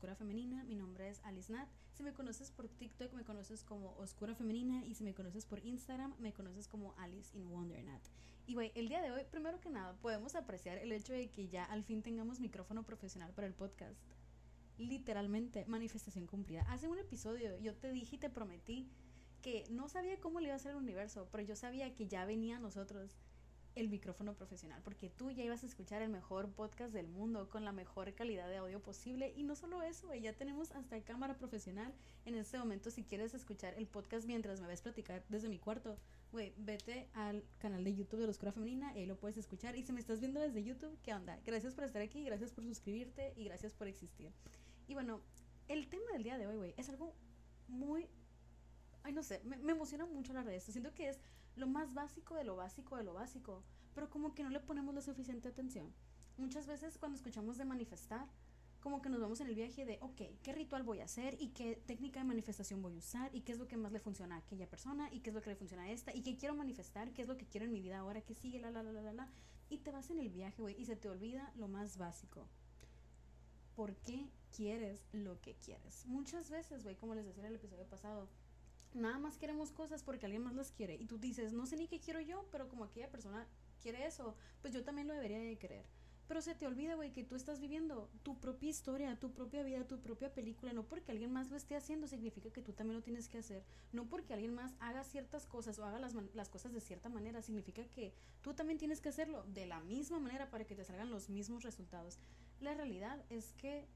Oscura Femenina. Mi nombre es Alice Nat. Si me conoces por TikTok, me conoces como Oscura Femenina. Y si me conoces por Instagram, me conoces como Alice in Wonder Nat. Y, güey, el día de hoy, primero que nada, podemos apreciar el hecho de que ya al fin tengamos micrófono profesional para el podcast. Literalmente, manifestación cumplida. Hace un episodio yo te dije y te prometí que no sabía cómo le iba a ser el universo, pero yo sabía que ya venía a nosotros el micrófono profesional, porque tú ya ibas a escuchar el mejor podcast del mundo con la mejor calidad de audio posible. Y no solo eso, ya tenemos hasta cámara profesional. En este momento, si quieres escuchar el podcast mientras me ves platicar desde mi cuarto, güey, vete al canal de YouTube de la Oscura Femenina, ahí lo puedes escuchar. Y si me estás viendo desde YouTube, ¿qué onda? Gracias por estar aquí, gracias por suscribirte y gracias por existir. Y bueno, el tema del día de hoy, güey, es algo muy ay, no sé, me, me, emociona mucho hablar de esto. Siento que es lo más básico de lo básico de lo básico, pero como que no le ponemos la suficiente atención. Muchas veces cuando escuchamos de manifestar, como que nos vamos en el viaje de, ok, ¿qué ritual voy a hacer? ¿Y qué técnica de manifestación voy a usar? ¿Y qué es lo que más le funciona a aquella persona? ¿Y qué es lo que le funciona a esta? ¿Y qué quiero manifestar? ¿Qué es lo que quiero en mi vida ahora? ¿Qué sigue? La, la, la, la, la. Y te vas en el viaje, güey, y se te olvida lo más básico. ¿Por qué quieres lo que quieres? Muchas veces, güey, como les decía en el episodio pasado, nada más queremos cosas porque alguien más las quiere y tú dices, no sé ni qué quiero yo, pero como aquella persona quiere eso, pues yo también lo debería de querer. Pero se te olvida, güey, que tú estás viviendo tu propia historia, tu propia vida, tu propia película. No porque alguien más lo esté haciendo significa que tú también lo tienes que hacer. No porque alguien más haga ciertas cosas o haga las, las cosas de cierta manera significa que tú también tienes que hacerlo de la misma manera para que te salgan los mismos resultados. La realidad es que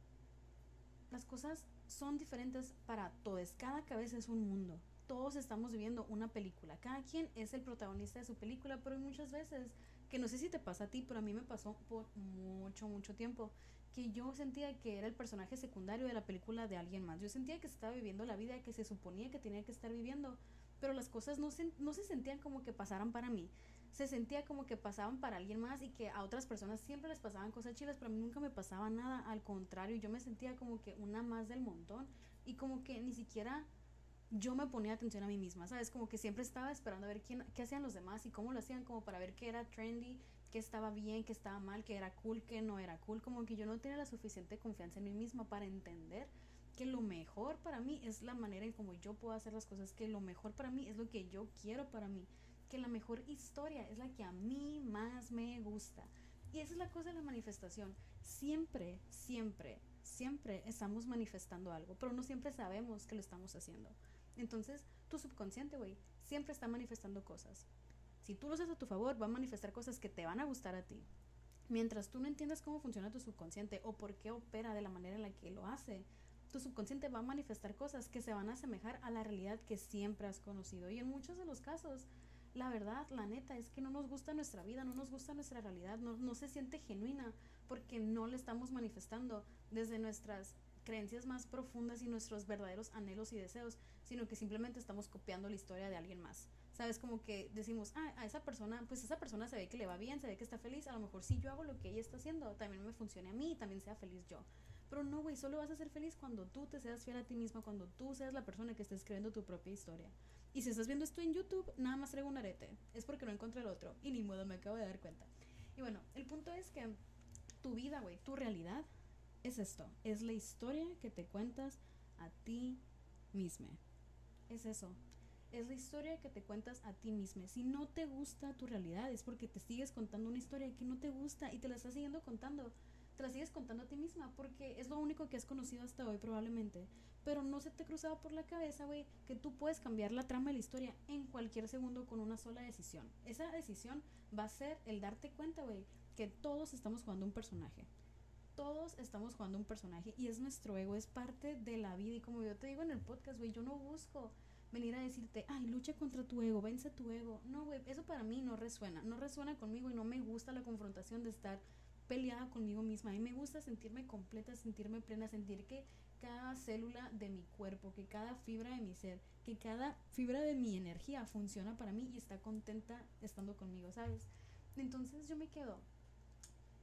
las cosas son diferentes para todos. Cada cabeza es un mundo. Todos estamos viviendo una película. Cada quien es el protagonista de su película, pero muchas veces, que no sé si te pasa a ti, pero a mí me pasó por mucho, mucho tiempo, que yo sentía que era el personaje secundario de la película de alguien más. Yo sentía que estaba viviendo la vida que se suponía que tenía que estar viviendo, pero las cosas no se, no se sentían como que pasaran para mí. Se sentía como que pasaban para alguien más y que a otras personas siempre les pasaban cosas chidas, pero a mí nunca me pasaba nada. Al contrario, yo me sentía como que una más del montón y como que ni siquiera yo me ponía atención a mí misma, ¿sabes? Como que siempre estaba esperando a ver quién, qué hacían los demás y cómo lo hacían, como para ver qué era trendy, qué estaba bien, qué estaba mal, qué era cool, qué no era cool. Como que yo no tenía la suficiente confianza en mí misma para entender que lo mejor para mí es la manera en cómo yo puedo hacer las cosas, que lo mejor para mí es lo que yo quiero para mí, que la mejor historia es la que a mí más me gusta. Y esa es la cosa de la manifestación. Siempre, siempre, siempre estamos manifestando algo, pero no siempre sabemos que lo estamos haciendo. Entonces, tu subconsciente, güey, siempre está manifestando cosas. Si tú lo haces a tu favor, va a manifestar cosas que te van a gustar a ti. Mientras tú no entiendas cómo funciona tu subconsciente o por qué opera de la manera en la que lo hace, tu subconsciente va a manifestar cosas que se van a asemejar a la realidad que siempre has conocido. Y en muchos de los casos, la verdad, la neta, es que no nos gusta nuestra vida, no nos gusta nuestra realidad, no, no se siente genuina porque no le estamos manifestando desde nuestras creencias más profundas y nuestros verdaderos anhelos y deseos, sino que simplemente estamos copiando la historia de alguien más. ¿Sabes? Como que decimos, ah, a esa persona, pues esa persona se ve que le va bien, se ve que está feliz, a lo mejor si yo hago lo que ella está haciendo, también me funcione a mí también sea feliz yo. Pero no, güey, solo vas a ser feliz cuando tú te seas fiel a ti mismo, cuando tú seas la persona que esté escribiendo tu propia historia. Y si estás viendo esto en YouTube, nada más traigo un arete. Es porque no encontré el otro. Y ni modo, me acabo de dar cuenta. Y bueno, el punto es que tu vida, güey, tu realidad, es esto. Es la historia que te cuentas a ti misma. Es eso. Es la historia que te cuentas a ti misma. Si no te gusta tu realidad es porque te sigues contando una historia que no te gusta y te la estás siguiendo contando te la sigues contando a ti misma porque es lo único que has conocido hasta hoy probablemente. Pero no se te cruzaba por la cabeza, güey, que tú puedes cambiar la trama de la historia en cualquier segundo con una sola decisión. Esa decisión va a ser el darte cuenta, güey, que todos estamos jugando un personaje. Todos estamos jugando un personaje y es nuestro ego, es parte de la vida. Y como yo te digo en el podcast, güey, yo no busco venir a decirte, ay, lucha contra tu ego, vence tu ego. No, güey, eso para mí no resuena. No resuena conmigo y no me gusta la confrontación de estar peleada conmigo misma. A me gusta sentirme completa, sentirme plena, sentir que cada célula de mi cuerpo, que cada fibra de mi ser, que cada fibra de mi energía funciona para mí y está contenta estando conmigo, ¿sabes? Entonces yo me quedo.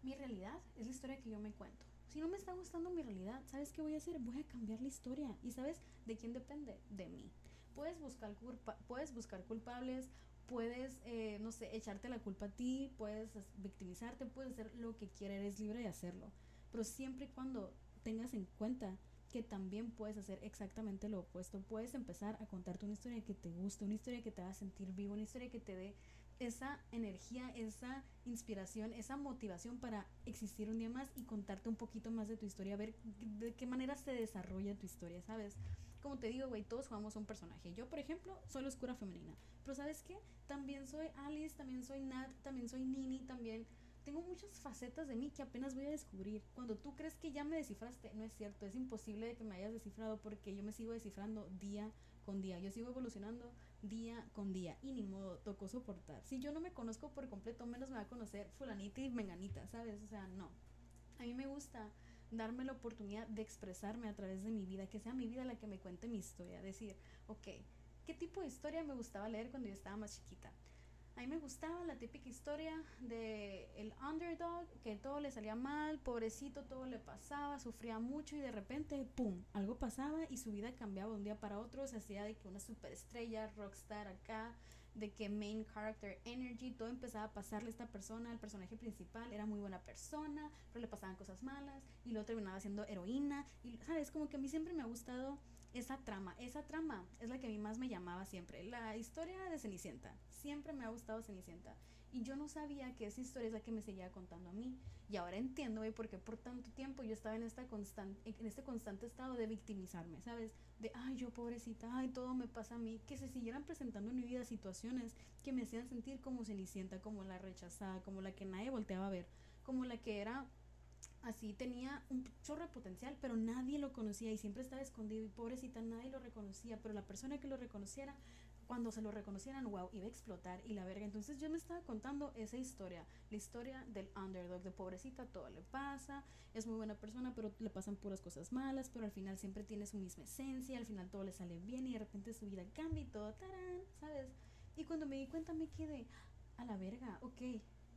Mi realidad es la historia que yo me cuento. Si no me está gustando mi realidad, ¿sabes qué voy a hacer? Voy a cambiar la historia. ¿Y sabes de quién depende? De mí. Puedes buscar, culpa puedes buscar culpables puedes, eh, no sé, echarte la culpa a ti, puedes victimizarte, puedes hacer lo que quieras, eres libre de hacerlo. pero siempre y cuando tengas en cuenta que también puedes hacer exactamente lo opuesto. Puedes empezar a contarte una historia que te guste, una historia que te haga sentir vivo, una historia que te dé esa energía, esa inspiración, esa motivación para existir un día más y contarte un poquito más de tu historia, ver de qué manera se desarrolla tu historia, ¿sabes? Como te digo, güey, todos jugamos un personaje. Yo, por ejemplo, soy la oscura femenina. Pero ¿sabes qué? También soy Alice, también soy Nat, también soy Nini, también tengo muchas facetas de mí que apenas voy a descubrir. Cuando tú crees que ya me descifraste, no es cierto, es imposible que me hayas descifrado porque yo me sigo descifrando día con día, yo sigo evolucionando día con día y ni modo, tocó soportar. Si yo no me conozco por completo, menos me va a conocer fulanita y menganita, ¿sabes? O sea, no. A mí me gusta darme la oportunidad de expresarme a través de mi vida, que sea mi vida la que me cuente mi historia, decir, ok, ¿qué tipo de historia me gustaba leer cuando yo estaba más chiquita? A mí me gustaba la típica historia de el underdog, que todo le salía mal, pobrecito, todo le pasaba, sufría mucho y de repente, ¡pum!, algo pasaba y su vida cambiaba de un día para otro, se hacía de que una superestrella, rockstar acá, de que main character energy, todo empezaba a pasarle a esta persona, el personaje principal era muy buena persona, pero le pasaban cosas malas y luego terminaba siendo heroína y, ¿sabes? Como que a mí siempre me ha gustado esa trama, esa trama es la que a mí más me llamaba siempre. La historia de Cenicienta, siempre me ha gustado Cenicienta. Y yo no sabía que esa historia es la que me seguía contando a mí. Y ahora entiendo, güey, por tanto tiempo yo estaba en, esta constante, en este constante estado de victimizarme, ¿sabes? De, ay, yo pobrecita, ay, todo me pasa a mí. Que se siguieran presentando en mi vida situaciones que me hacían sentir como Cenicienta, como la rechazada, como la que nadie volteaba a ver, como la que era así tenía un chorro de potencial, pero nadie lo conocía y siempre estaba escondido y pobrecita nadie lo reconocía, pero la persona que lo reconociera, cuando se lo reconocieran, wow, iba a explotar y la verga. Entonces yo me estaba contando esa historia, la historia del underdog, de pobrecita, todo le pasa, es muy buena persona, pero le pasan puras cosas malas, pero al final siempre tiene su misma esencia, al final todo le sale bien y de repente su vida cambia y todo, tarán, ¿sabes? Y cuando me di cuenta me quedé, a la verga, ok,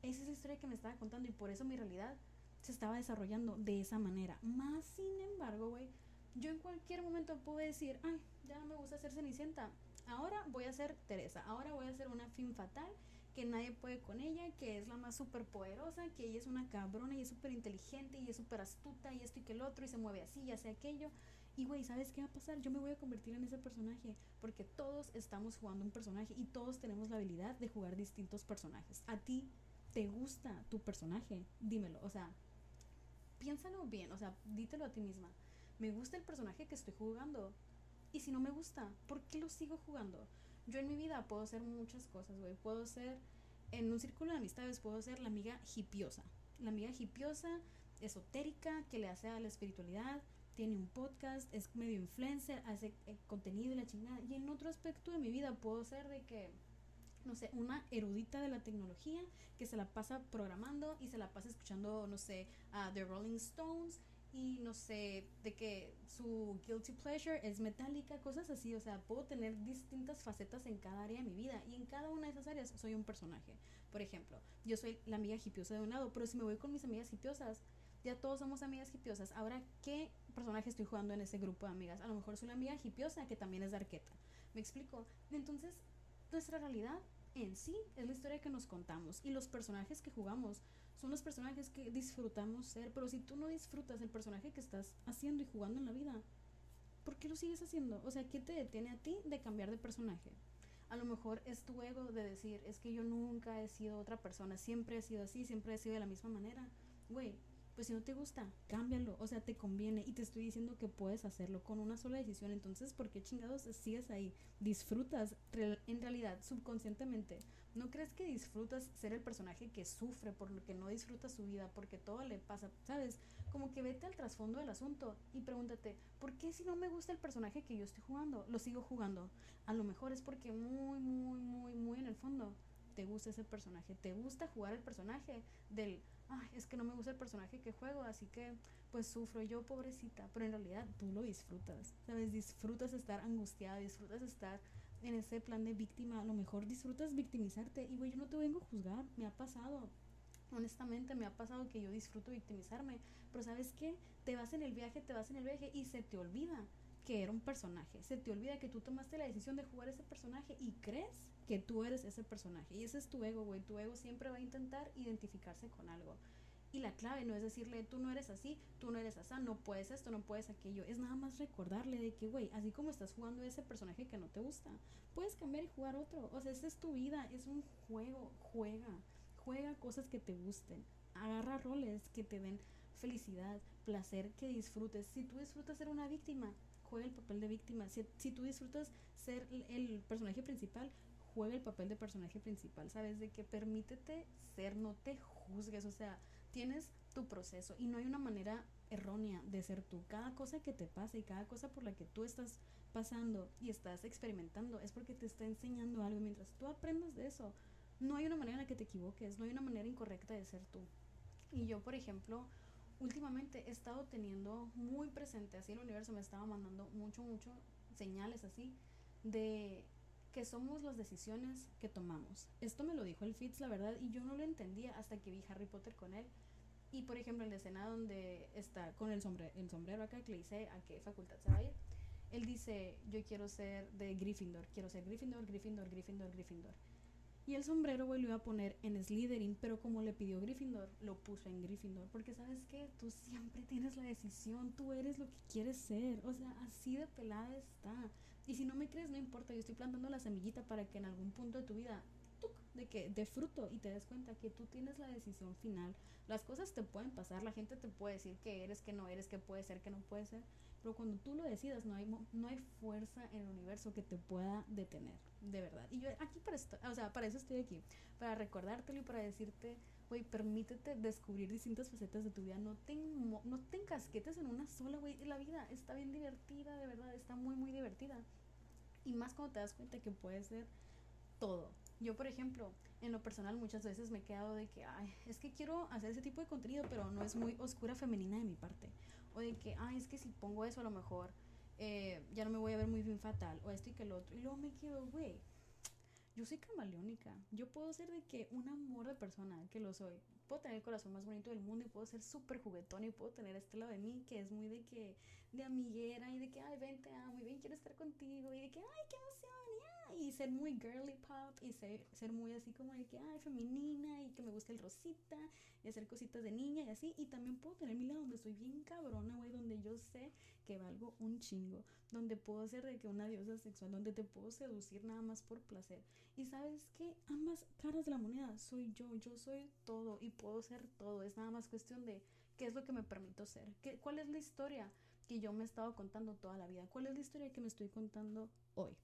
esa es la historia que me estaba contando y por eso mi realidad se estaba desarrollando de esa manera. Más sin embargo, güey, yo en cualquier momento puedo decir, ay, ya no me gusta ser Cenicienta. Ahora voy a ser Teresa. Ahora voy a ser una fin fatal que nadie puede con ella, que es la más súper poderosa, que ella es una cabrona y es súper inteligente y es súper astuta y esto y que el otro y se mueve así, ya sea aquello. Y güey, ¿sabes qué va a pasar? Yo me voy a convertir en ese personaje porque todos estamos jugando un personaje y todos tenemos la habilidad de jugar distintos personajes. ¿A ti te gusta tu personaje? Dímelo, o sea, piénsalo bien, o sea, dítelo a ti misma. ¿Me gusta el personaje que estoy jugando? Y si no me gusta, ¿por qué lo sigo jugando? Yo en mi vida puedo hacer muchas cosas, güey. Puedo ser, en un círculo de amistades, puedo ser la amiga hipiosa. La amiga hipiosa, esotérica, que le hace a la espiritualidad, tiene un podcast, es medio influencer, hace eh, contenido y la chingada. Y en otro aspecto de mi vida puedo ser de que no sé, una erudita de la tecnología que se la pasa programando y se la pasa escuchando, no sé, a The Rolling Stones y no sé, de que su guilty pleasure es metálica, cosas así, o sea, puedo tener distintas facetas en cada área de mi vida y en cada una de esas áreas soy un personaje. Por ejemplo, yo soy la amiga hipiosa de un lado, pero si me voy con mis amigas hipiosas, ya todos somos amigas hipiosas. Ahora, ¿qué personaje estoy jugando en ese grupo de amigas? A lo mejor soy la amiga hipiosa que también es de arqueta. ¿Me explico? Entonces, nuestra realidad en sí es la historia que nos contamos y los personajes que jugamos son los personajes que disfrutamos ser, pero si tú no disfrutas el personaje que estás haciendo y jugando en la vida, ¿por qué lo sigues haciendo? O sea, ¿qué te detiene a ti de cambiar de personaje? A lo mejor es tu ego de decir, es que yo nunca he sido otra persona, siempre he sido así, siempre he sido de la misma manera. Güey, pues si no te gusta, cámbialo, o sea, te conviene y te estoy diciendo que puedes hacerlo con una sola decisión, entonces, ¿por qué chingados sigues ahí? Disfrutas en realidad, subconscientemente. ¿No crees que disfrutas ser el personaje que sufre por lo que no disfruta su vida, porque todo le pasa, ¿sabes? Como que vete al trasfondo del asunto y pregúntate, ¿por qué si no me gusta el personaje que yo estoy jugando, lo sigo jugando? A lo mejor es porque muy, muy, muy, muy en el fondo te gusta ese personaje, te gusta jugar el personaje del ay, es que no me gusta el personaje que juego, así que pues sufro yo, pobrecita, pero en realidad tú lo disfrutas, ¿sabes? Disfrutas estar angustiada, disfrutas estar en ese plan de víctima, a lo mejor disfrutas victimizarte y güey, yo no te vengo a juzgar, me ha pasado. Honestamente me ha pasado que yo disfruto victimizarme, pero ¿sabes qué? Te vas en el viaje, te vas en el viaje y se te olvida que era un personaje. Se te olvida que tú tomaste la decisión de jugar ese personaje y crees que tú eres ese personaje. Y ese es tu ego, güey. Tu ego siempre va a intentar identificarse con algo. Y la clave no es decirle, tú no eres así, tú no eres así, no puedes esto, no puedes aquello. Es nada más recordarle de que, güey, así como estás jugando ese personaje que no te gusta, puedes cambiar y jugar otro. O sea, esa es tu vida, es un juego, juega. Juega cosas que te gusten. Agarra roles que te den felicidad, placer, que disfrutes. Si tú disfrutas ser una víctima, juega el papel de víctima. Si, si tú disfrutas ser el personaje principal, juega el papel de personaje principal, ¿sabes? De que permítete ser, no te juzgues, o sea, tienes tu proceso y no hay una manera errónea de ser tú. Cada cosa que te pasa y cada cosa por la que tú estás pasando y estás experimentando es porque te está enseñando algo. Mientras tú aprendas de eso, no hay una manera en la que te equivoques, no hay una manera incorrecta de ser tú. Y yo, por ejemplo, últimamente he estado teniendo muy presente, así el universo me estaba mandando mucho, mucho señales así de que somos las decisiones que tomamos. Esto me lo dijo el Fitz, la verdad, y yo no lo entendía hasta que vi Harry Potter con él. Y por ejemplo, en la escena donde está con el sombrero, el sombrero acá, que le dice a qué facultad se va a ir, él dice, yo quiero ser de Gryffindor, quiero ser Gryffindor, Gryffindor, Gryffindor, Gryffindor. Y el sombrero, iba a poner en Slytherin, pero como le pidió Gryffindor, lo puso en Gryffindor. Porque sabes qué, tú siempre tienes la decisión, tú eres lo que quieres ser. O sea, así de pelada está. Y si no me crees, no importa, yo estoy plantando la semillita para que en algún punto de tu vida, de que de fruto y te des cuenta que tú tienes la decisión final. Las cosas te pueden pasar, la gente te puede decir que eres, que no eres, que puede ser, que no puede ser, pero cuando tú lo decidas no hay no hay fuerza en el universo que te pueda detener, de verdad. Y yo aquí para esto, o sea, para eso estoy aquí, para recordártelo y para decirte, güey, permítete descubrir distintas facetas de tu vida, no te no te encasquetes en una sola, güey, la vida está bien divertida, de verdad, está muy muy divertida. Y más cuando te das cuenta que puede ser todo. Yo, por ejemplo, en lo personal muchas veces me he quedado de que, ay, es que quiero hacer ese tipo de contenido, pero no es muy oscura femenina de mi parte. O de que, ay, es que si pongo eso a lo mejor eh, ya no me voy a ver muy bien fatal, o esto y que el otro. Y luego me quedo, güey, yo soy camaleónica. Yo puedo ser de que un amor de persona, que lo soy. Puedo tener el corazón más bonito del mundo y puedo ser súper juguetón y puedo tener este lado de mí que es muy de que, de amiguera y de que, ay, ven, te amo y ven, quiero estar contigo y de que, ay, qué emoción, y ser muy girly pop y ser, ser muy así como de que, ay, femenina y que me gusta el rosita y hacer cositas de niña y así. Y también puedo tener mi lado donde soy bien cabrona, güey, donde yo sé que valgo un chingo, donde puedo ser de que una diosa sexual, donde te puedo seducir nada más por placer. Y sabes que ambas caras de la moneda soy yo, yo soy todo y puedo ser todo. Es nada más cuestión de qué es lo que me permito ser, ¿Qué, cuál es la historia que yo me he estado contando toda la vida, cuál es la historia que me estoy contando hoy.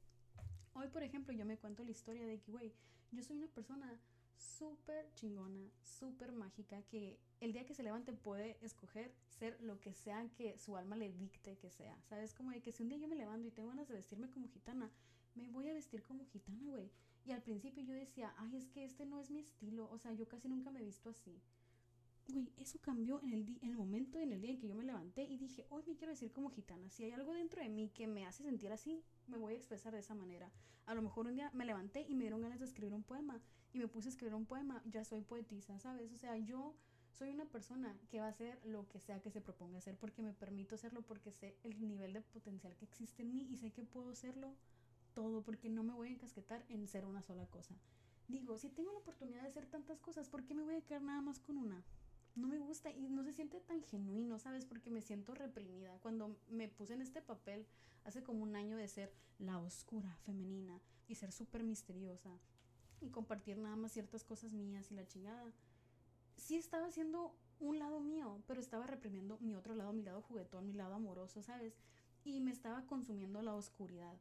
Hoy, por ejemplo, yo me cuento la historia de que, güey, yo soy una persona súper chingona, súper mágica, que el día que se levante puede escoger ser lo que sea que su alma le dicte que sea. ¿Sabes? Como de que si un día yo me levanto y tengo ganas de vestirme como gitana, me voy a vestir como gitana, güey. Y al principio yo decía, ay, es que este no es mi estilo. O sea, yo casi nunca me he visto así. Güey, eso cambió en el, en el momento, en el día en que yo me levanté y dije, hoy me quiero decir como gitana. Si hay algo dentro de mí que me hace sentir así, me voy a expresar de esa manera. A lo mejor un día me levanté y me dieron ganas de escribir un poema y me puse a escribir un poema, ya soy poetisa, ¿sabes? O sea, yo soy una persona que va a hacer lo que sea que se proponga hacer porque me permito hacerlo, porque sé el nivel de potencial que existe en mí y sé que puedo hacerlo todo porque no me voy a encasquetar en ser una sola cosa. Digo, si tengo la oportunidad de hacer tantas cosas, ¿por qué me voy a quedar nada más con una? no me gusta y no se siente tan genuino, ¿sabes? Porque me siento reprimida. Cuando me puse en este papel hace como un año de ser la oscura femenina y ser súper misteriosa y compartir nada más ciertas cosas mías y la chingada, sí estaba haciendo un lado mío, pero estaba reprimiendo mi otro lado, mi lado juguetón, mi lado amoroso, ¿sabes? Y me estaba consumiendo la oscuridad.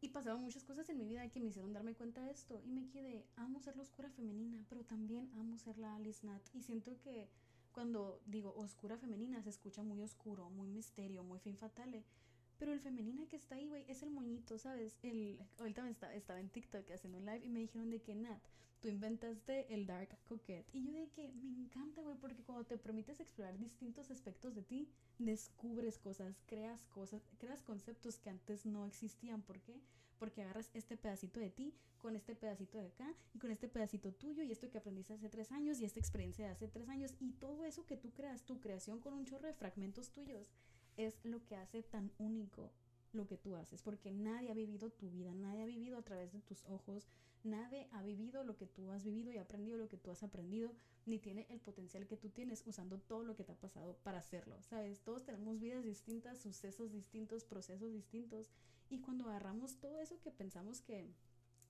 Y pasaban muchas cosas en mi vida que me hicieron darme cuenta de esto. Y me quedé, amo ser la oscura femenina, pero también amo ser la Alice Nat. Y siento que cuando digo oscura femenina se escucha muy oscuro, muy misterio, muy fin fatale. Pero el femenina que está ahí, güey, es el moñito, ¿sabes? El, ahorita me estaba, estaba en TikTok haciendo un live y me dijeron de que, Nat, tú inventaste el dark coquette. Y yo de que me encanta, güey, porque cuando te permites explorar distintos aspectos de ti, descubres cosas, creas cosas, creas conceptos que antes no existían. ¿Por qué? Porque agarras este pedacito de ti con este pedacito de acá y con este pedacito tuyo y esto que aprendiste hace tres años y esta experiencia de hace tres años y todo eso que tú creas, tu creación con un chorro de fragmentos tuyos es lo que hace tan único lo que tú haces, porque nadie ha vivido tu vida, nadie ha vivido a través de tus ojos, nadie ha vivido lo que tú has vivido y aprendido lo que tú has aprendido, ni tiene el potencial que tú tienes usando todo lo que te ha pasado para hacerlo, ¿sabes? Todos tenemos vidas distintas, sucesos distintos, procesos distintos, y cuando agarramos todo eso que pensamos que,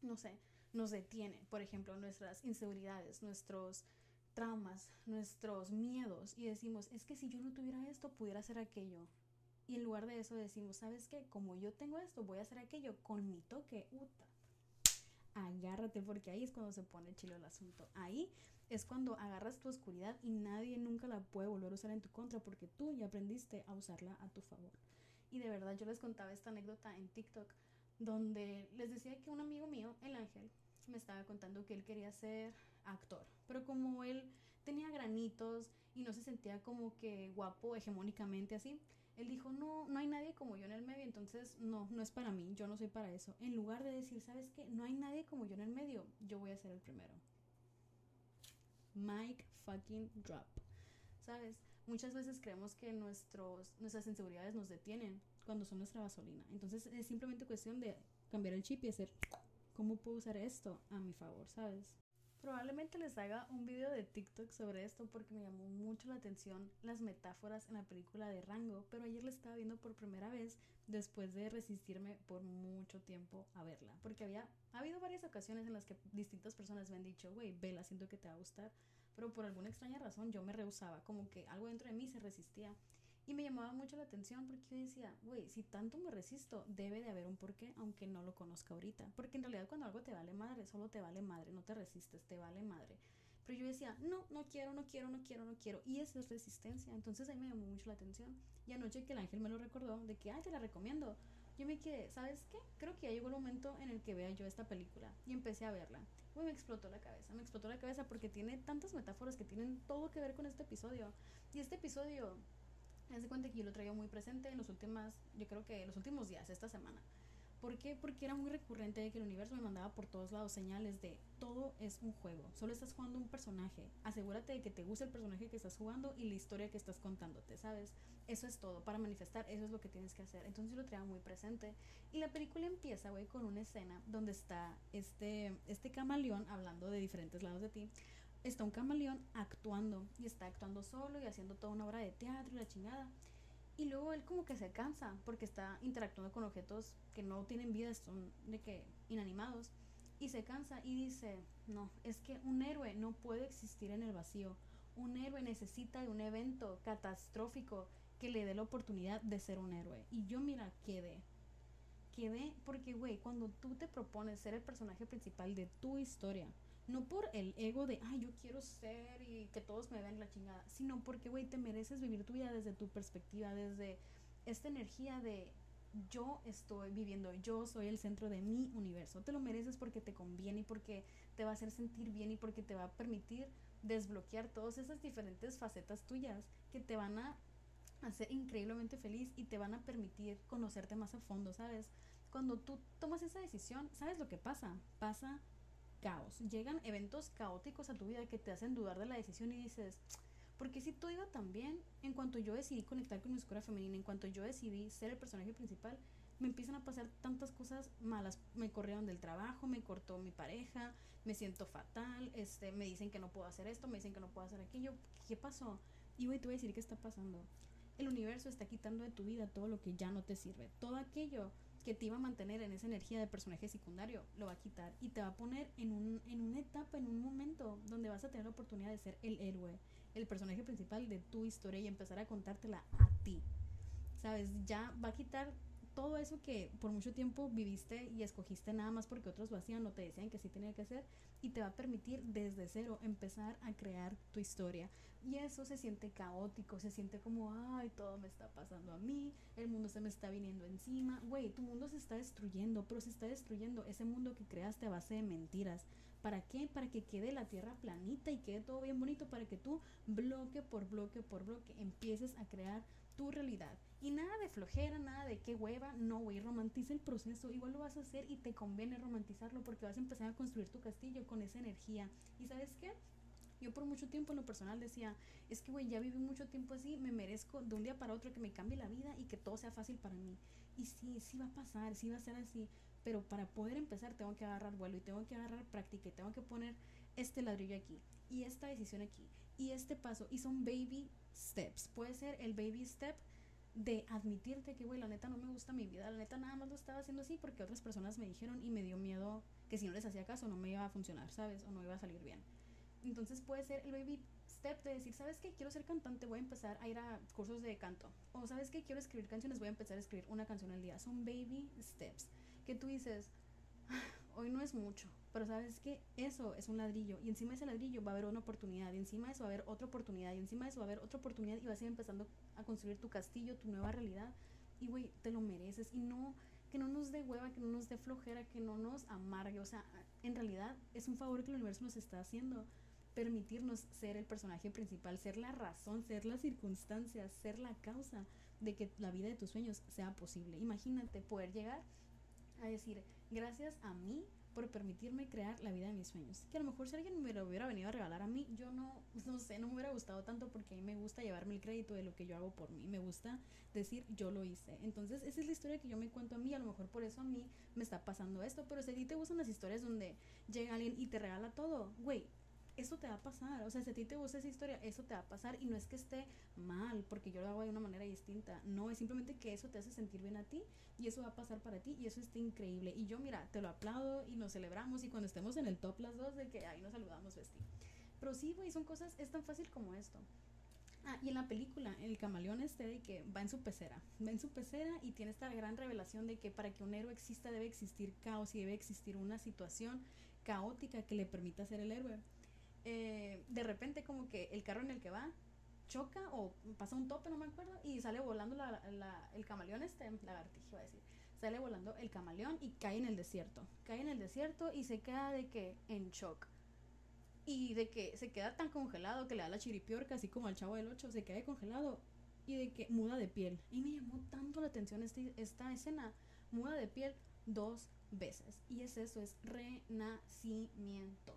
no sé, nos detiene, por ejemplo, nuestras inseguridades, nuestros traumas, nuestros miedos, y decimos, es que si yo no tuviera esto, pudiera hacer aquello, y en lugar de eso decimos, ¿sabes qué? Como yo tengo esto, voy a hacer aquello con mi toque. Uta. Agárrate, porque ahí es cuando se pone chilo el asunto. Ahí es cuando agarras tu oscuridad y nadie nunca la puede volver a usar en tu contra porque tú ya aprendiste a usarla a tu favor. Y de verdad yo les contaba esta anécdota en TikTok donde les decía que un amigo mío, el Ángel, me estaba contando que él quería ser actor, pero como él tenía granitos y no se sentía como que guapo hegemónicamente así, él dijo, no, no hay nadie como yo en el medio, entonces no, no es para mí, yo no soy para eso. En lugar de decir, ¿sabes qué? No hay nadie como yo en el medio, yo voy a ser el primero. Mike fucking drop. ¿Sabes? Muchas veces creemos que nuestros, nuestras inseguridades nos detienen cuando son nuestra gasolina. Entonces es simplemente cuestión de cambiar el chip y hacer, ¿cómo puedo usar esto a mi favor? ¿Sabes? Probablemente les haga un video de TikTok sobre esto porque me llamó mucho la atención las metáforas en la película de Rango, pero ayer la estaba viendo por primera vez después de resistirme por mucho tiempo a verla, porque había ha habido varias ocasiones en las que distintas personas me han dicho, güey, vela, siento que te va a gustar, pero por alguna extraña razón yo me rehusaba, como que algo dentro de mí se resistía. Y me llamaba mucho la atención porque yo decía, güey, si tanto me resisto, debe de haber un porqué, aunque no lo conozca ahorita. Porque en realidad cuando algo te vale madre, solo te vale madre, no te resistes, te vale madre. Pero yo decía, no, no quiero, no quiero, no quiero, no quiero. Y eso es resistencia. Entonces ahí me llamó mucho la atención. Y anoche que el ángel me lo recordó, de que, ay, te la recomiendo. Yo me quedé, ¿sabes qué? Creo que ya llegó el momento en el que vea yo esta película. Y empecé a verla. Uy, me explotó la cabeza, me explotó la cabeza porque tiene tantas metáforas que tienen todo que ver con este episodio. Y este episodio Haz de cuenta que yo lo traigo muy presente en los últimos, yo creo que los últimos días, esta semana. ¿Por qué? Porque era muy recurrente que el universo me mandaba por todos lados señales de todo es un juego, solo estás jugando un personaje, asegúrate de que te guste el personaje que estás jugando y la historia que estás contándote, ¿sabes? Eso es todo, para manifestar eso es lo que tienes que hacer. Entonces yo lo traía muy presente y la película empieza, güey, con una escena donde está este, este camaleón hablando de diferentes lados de ti, está un camaleón actuando y está actuando solo y haciendo toda una obra de teatro y la chingada. Y luego él como que se cansa porque está interactuando con objetos que no tienen vida, son de que inanimados. Y se cansa y dice, no, es que un héroe no puede existir en el vacío. Un héroe necesita de un evento catastrófico que le dé la oportunidad de ser un héroe. Y yo mira, quedé. Quedé porque, güey, cuando tú te propones ser el personaje principal de tu historia, no por el ego de, ay, yo quiero ser y que todos me vean la chingada, sino porque, güey, te mereces vivir tu vida desde tu perspectiva, desde esta energía de yo estoy viviendo, yo soy el centro de mi universo. Te lo mereces porque te conviene y porque te va a hacer sentir bien y porque te va a permitir desbloquear todas esas diferentes facetas tuyas que te van a hacer increíblemente feliz y te van a permitir conocerte más a fondo, ¿sabes? Cuando tú tomas esa decisión, ¿sabes lo que pasa? Pasa caos. Llegan eventos caóticos a tu vida que te hacen dudar de la decisión y dices, porque si todo iba tan bien, en cuanto yo decidí conectar con mi oscura femenina, en cuanto yo decidí ser el personaje principal, me empiezan a pasar tantas cosas malas. Me corrieron del trabajo, me cortó mi pareja, me siento fatal, este, me dicen que no puedo hacer esto, me dicen que no puedo hacer aquello. ¿Qué pasó? Y voy, te voy a decir qué está pasando. El universo está quitando de tu vida todo lo que ya no te sirve. Todo aquello que te iba a mantener en esa energía de personaje secundario, lo va a quitar y te va a poner en, un, en una etapa, en un momento donde vas a tener la oportunidad de ser el héroe, el personaje principal de tu historia y empezar a contártela a ti. ¿Sabes? Ya va a quitar todo eso que por mucho tiempo viviste y escogiste nada más porque otros lo hacían o te decían que sí tenía que hacer y te va a permitir desde cero empezar a crear tu historia. Y eso se siente caótico, se siente como, ay, todo me está pasando a mí, el mundo se me está viniendo encima. Güey, tu mundo se está destruyendo, pero se está destruyendo ese mundo que creaste a base de mentiras. ¿Para qué? Para que quede la tierra planita y quede todo bien bonito, para que tú bloque por bloque por bloque empieces a crear tu realidad. Y nada de flojera, nada de qué hueva, no, güey, romantiza el proceso, igual lo vas a hacer y te conviene romantizarlo porque vas a empezar a construir tu castillo con esa energía. ¿Y sabes qué? Yo por mucho tiempo en lo personal decía, es que, güey, ya viví mucho tiempo así, me merezco de un día para otro que me cambie la vida y que todo sea fácil para mí. Y sí, sí va a pasar, sí va a ser así, pero para poder empezar tengo que agarrar vuelo y tengo que agarrar práctica y tengo que poner este ladrillo aquí y esta decisión aquí y este paso y son baby steps. Puede ser el baby step de admitirte que, güey, la neta no me gusta mi vida, la neta nada más lo estaba haciendo así porque otras personas me dijeron y me dio miedo que si no les hacía caso no me iba a funcionar, ¿sabes? O no iba a salir bien. Entonces puede ser el baby step de decir, ¿sabes qué? Quiero ser cantante, voy a empezar a ir a cursos de canto. O ¿sabes qué? Quiero escribir canciones, voy a empezar a escribir una canción al día. Son baby steps que tú dices, ah, hoy no es mucho, pero sabes que eso es un ladrillo y encima de ese ladrillo va a haber una oportunidad y encima de eso va a haber otra oportunidad y encima de eso va a haber otra oportunidad y vas a ir empezando a construir tu castillo, tu nueva realidad y güey, te lo mereces y no que no nos dé hueva, que no nos dé flojera, que no nos amargue, o sea, en realidad es un favor que el universo nos está haciendo permitirnos ser el personaje principal, ser la razón, ser la circunstancia, ser la causa de que la vida de tus sueños sea posible. Imagínate poder llegar a decir, gracias a mí por permitirme crear la vida de mis sueños. Que a lo mejor si alguien me lo hubiera venido a regalar a mí, yo no, no sé, no me hubiera gustado tanto porque a mí me gusta llevarme el crédito de lo que yo hago por mí. Me gusta decir, yo lo hice. Entonces, esa es la historia que yo me cuento a mí. A lo mejor por eso a mí me está pasando esto. Pero si a ti te gustan las historias donde llega alguien y te regala todo, güey, eso te va a pasar. O sea, si a ti te gusta esa historia, eso te va a pasar. Y no es que esté mal, porque yo lo hago de una manera distinta. No, es simplemente que eso te hace sentir bien a ti y eso va a pasar para ti y eso está increíble. Y yo, mira, te lo aplaudo y nos celebramos y cuando estemos en el top las dos de que ahí nos saludamos, Besti. Pero sí, güey, son cosas, es tan fácil como esto. Ah, y en la película, el camaleón este de que va en su pecera, va en su pecera y tiene esta gran revelación de que para que un héroe exista debe existir caos y debe existir una situación caótica que le permita ser el héroe. Eh, de repente como que el carro en el que va choca o pasa un tope, no me acuerdo, y sale volando la, el camaleón este, lagartijo iba a decir, sale volando el camaleón y cae en el desierto, cae en el desierto y se queda de que en shock. Y de que se queda tan congelado que le da la chiripiorca, así como al chavo del 8, se queda congelado y de que muda de piel. Y me llamó tanto la atención este, esta escena, muda de piel dos veces. Y es eso, es renacimiento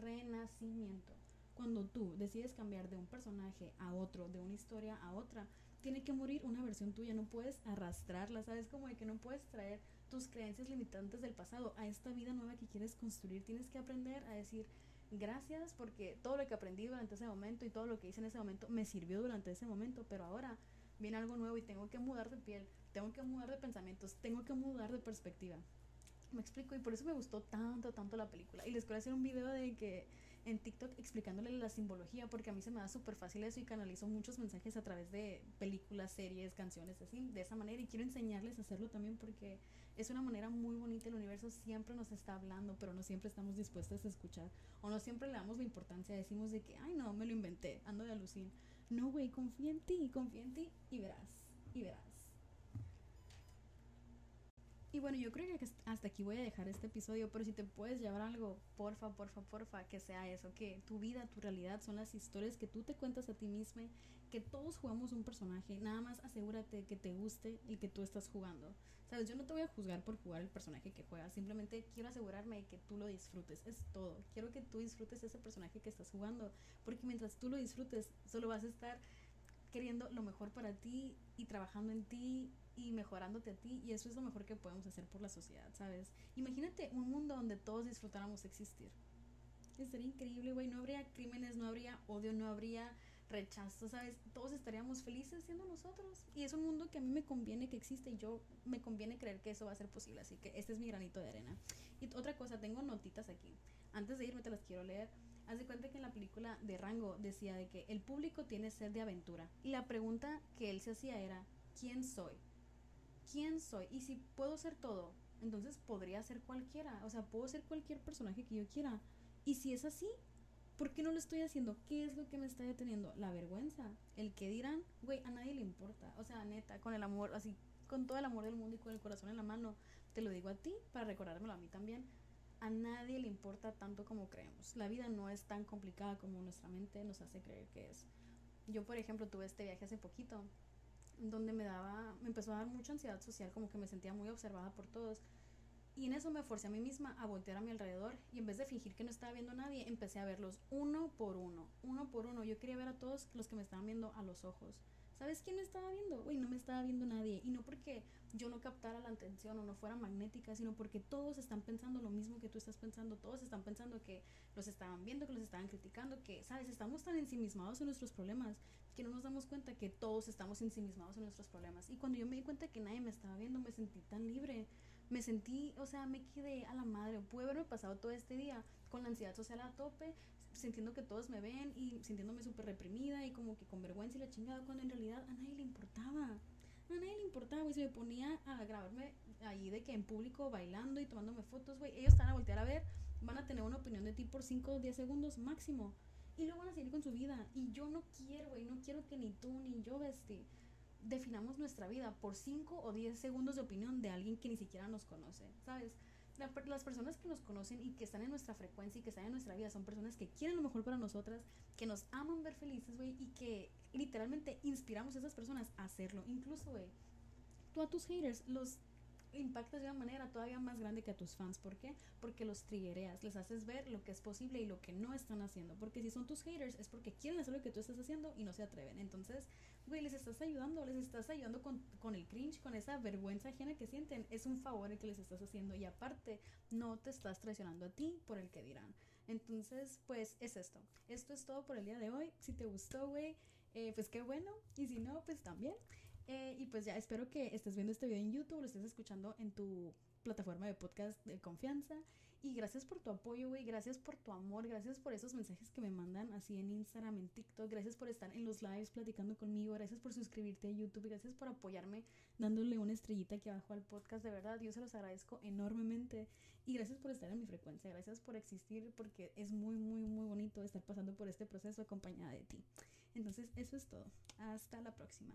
renacimiento. Cuando tú decides cambiar de un personaje a otro, de una historia a otra, tiene que morir una versión tuya, no puedes arrastrarla, ¿sabes? Como de que no puedes traer tus creencias limitantes del pasado a esta vida nueva que quieres construir. Tienes que aprender a decir gracias porque todo lo que aprendí durante ese momento y todo lo que hice en ese momento me sirvió durante ese momento, pero ahora viene algo nuevo y tengo que mudar de piel, tengo que mudar de pensamientos, tengo que mudar de perspectiva. Me explico y por eso me gustó tanto, tanto la película. Y les quiero hacer un video de que en TikTok explicándole la simbología porque a mí se me da súper fácil eso y canalizo muchos mensajes a través de películas, series, canciones, así, de esa manera. Y quiero enseñarles a hacerlo también porque es una manera muy bonita. El universo siempre nos está hablando, pero no siempre estamos dispuestos a escuchar. O no siempre le damos la importancia. Decimos de que, ay, no, me lo inventé, ando de alucin. No, güey, confía en ti, confía en ti y verás, y verás. Y bueno, yo creo que hasta aquí voy a dejar este episodio, pero si te puedes llevar algo, porfa, porfa, porfa, que sea eso, que tu vida, tu realidad son las historias que tú te cuentas a ti misma, que todos jugamos un personaje, nada más asegúrate que te guste el que tú estás jugando. Sabes, yo no te voy a juzgar por jugar el personaje que juegas, simplemente quiero asegurarme de que tú lo disfrutes, es todo. Quiero que tú disfrutes ese personaje que estás jugando, porque mientras tú lo disfrutes, solo vas a estar queriendo lo mejor para ti y trabajando en ti y mejorándote a ti y eso es lo mejor que podemos hacer por la sociedad, ¿sabes? Imagínate un mundo donde todos disfrutáramos existir. Sería increíble, güey, no habría crímenes, no habría odio, no habría rechazo, ¿sabes? Todos estaríamos felices siendo nosotros. Y es un mundo que a mí me conviene que existe y yo me conviene creer que eso va a ser posible. Así que este es mi granito de arena. Y otra cosa, tengo notitas aquí. Antes de irme te las quiero leer. Haz de cuenta que en la película de Rango decía de que el público tiene sed de aventura. Y la pregunta que él se hacía era, ¿quién soy? quién soy y si puedo ser todo, entonces podría ser cualquiera, o sea, puedo ser cualquier personaje que yo quiera. Y si es así, ¿por qué no lo estoy haciendo? ¿Qué es lo que me está deteniendo? La vergüenza, el que dirán, güey, a nadie le importa, o sea, neta, con el amor, así, con todo el amor del mundo y con el corazón en la mano, te lo digo a ti para recordármelo a mí también. A nadie le importa tanto como creemos. La vida no es tan complicada como nuestra mente nos hace creer que es. Yo, por ejemplo, tuve este viaje hace poquito donde me daba, me empezó a dar mucha ansiedad social, como que me sentía muy observada por todos. Y en eso me forcé a mí misma a voltear a mi alrededor y en vez de fingir que no estaba viendo a nadie, empecé a verlos uno por uno, uno por uno. Yo quería ver a todos los que me estaban viendo a los ojos. ¿Sabes quién me estaba viendo? Güey, no me estaba viendo nadie. Y no porque yo no captara la atención o no fuera magnética, sino porque todos están pensando lo mismo que tú estás pensando. Todos están pensando que los estaban viendo, que los estaban criticando, que, ¿sabes? Estamos tan ensimismados en nuestros problemas que no nos damos cuenta que todos estamos ensimismados en nuestros problemas. Y cuando yo me di cuenta que nadie me estaba viendo, me sentí tan libre me sentí, o sea, me quedé a la madre. Pude haberme pasado todo este día con la ansiedad social a tope, sintiendo que todos me ven y sintiéndome súper reprimida y como que con vergüenza y la chingada, cuando en realidad a nadie le importaba. A nadie le importaba, güey. Se me ponía a grabarme ahí de que en público bailando y tomándome fotos, güey. Ellos están a voltear a ver, van a tener una opinión de ti por 5 o 10 segundos máximo. Y luego van a seguir con su vida. Y yo no quiero, güey. No quiero que ni tú ni yo, bestie definamos nuestra vida por 5 o 10 segundos de opinión de alguien que ni siquiera nos conoce, ¿sabes? Las personas que nos conocen y que están en nuestra frecuencia y que están en nuestra vida son personas que quieren lo mejor para nosotras, que nos aman ver felices, güey, y que literalmente inspiramos a esas personas a hacerlo. Incluso, güey, tú a tus haters los impactas de una manera todavía más grande que a tus fans. ¿Por qué? Porque los triggereas, les haces ver lo que es posible y lo que no están haciendo. Porque si son tus haters es porque quieren hacer lo que tú estás haciendo y no se atreven. Entonces, güey, les estás ayudando, les estás ayudando con, con el cringe, con esa vergüenza ajena que sienten. Es un favor el que les estás haciendo y aparte no te estás traicionando a ti por el que dirán. Entonces, pues es esto. Esto es todo por el día de hoy. Si te gustó, güey, eh, pues qué bueno. Y si no, pues también. Eh, y pues ya espero que estés viendo este video en YouTube, lo estés escuchando en tu plataforma de podcast de confianza. Y gracias por tu apoyo, güey. Gracias por tu amor. Gracias por esos mensajes que me mandan así en Instagram, en TikTok. Gracias por estar en los lives platicando conmigo. Gracias por suscribirte a YouTube. Gracias por apoyarme dándole una estrellita aquí abajo al podcast. De verdad, yo se los agradezco enormemente. Y gracias por estar en mi frecuencia. Gracias por existir porque es muy, muy, muy bonito estar pasando por este proceso acompañada de ti. Entonces, eso es todo. Hasta la próxima.